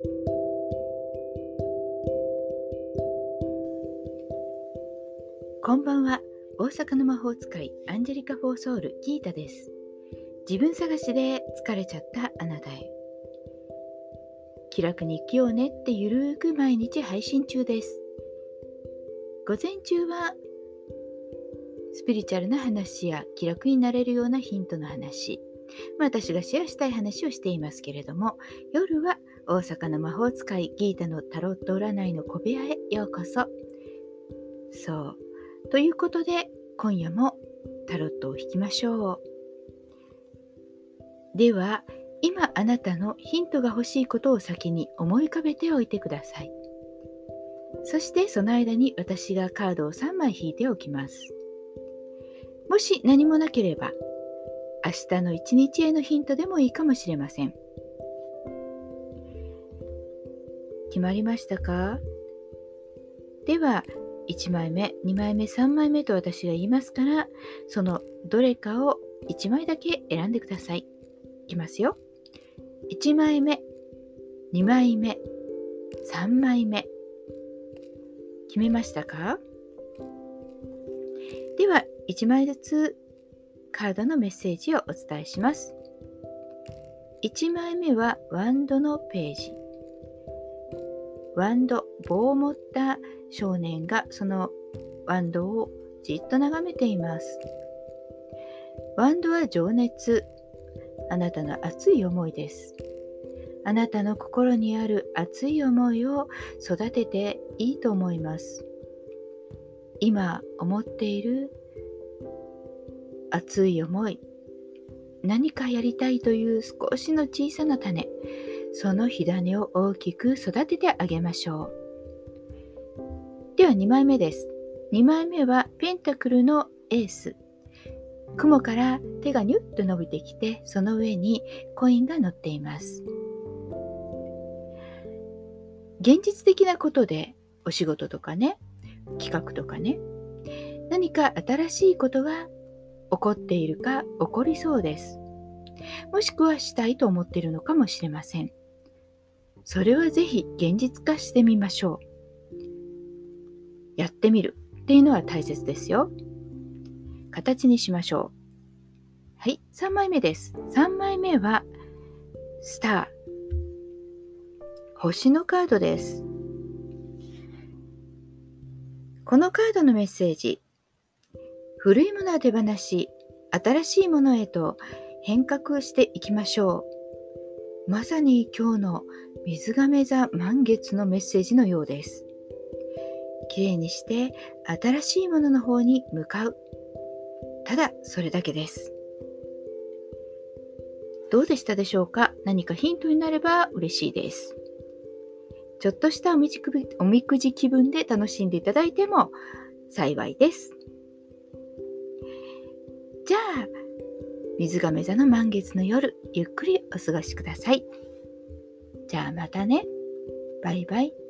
こんばんは。大阪の魔法使いアンジェリカ・フォーソウルギータです。自分探しで疲れちゃったあなたへ。気楽に生きようねってゆるーく毎日配信中です。午前中はスピリチュアルな話や気楽になれるようなヒントの話、まあ、私がシェアしたい話をしていますけれども、夜は大阪の魔法使いギータのタロット占いの小部屋へようこそ。そう。ということで、今夜もタロットを引きましょう。では、今あなたのヒントが欲しいことを先に思い浮かべておいてください。そしてその間に私がカードを3枚引いておきます。もし何もなければ、明日の一日へのヒントでもいいかもしれません。決まりましたか？では、1枚目、2枚目、3枚目と私が言いますから、そのどれかを1枚だけ選んでください。いきますよ。1枚目、2枚目、3枚目。決めましたか？では、1枚ずつカードのメッセージをお伝えします。1枚目はワンドのページ。ワンド、棒を持った少年がそのワンドをじっと眺めています。ワンドは情熱、あなたの熱い思いです。あなたの心にある熱い思いを育てていいと思います。今思っている熱い思い、何かやりたいという少しの小さな種、その火種を大きく育ててあげましょう。では2枚目です。2枚目はペンタクルのエース。雲から手がニュッと伸びてきて、その上にコインが乗っています。現実的なことでお仕事とかね、企画とかね、何か新しいことが起こっているか起こりそうです。もしくはしたいと思っているのかもしれません。それはぜひ現実化してみましょう。やってみるっていうのは大切ですよ。形にしましょう。はい、3枚目です。3枚目は、スター。星のカードです。このカードのメッセージ。古いものは手放し、新しいものへと変革していきましょう。まさに今日の水亀座満月のメッセージのようです。きれいにして新しいものの方に向かう。ただそれだけです。どうでしたでしょうか？何かヒントになれば嬉しいです。ちょっとしたおみじおみくじ気分で楽しんでいただいても幸いです。じゃあ、水亀座の満月の夜、ゆっくりお過ごしください。ゃあまたね。バイバイ。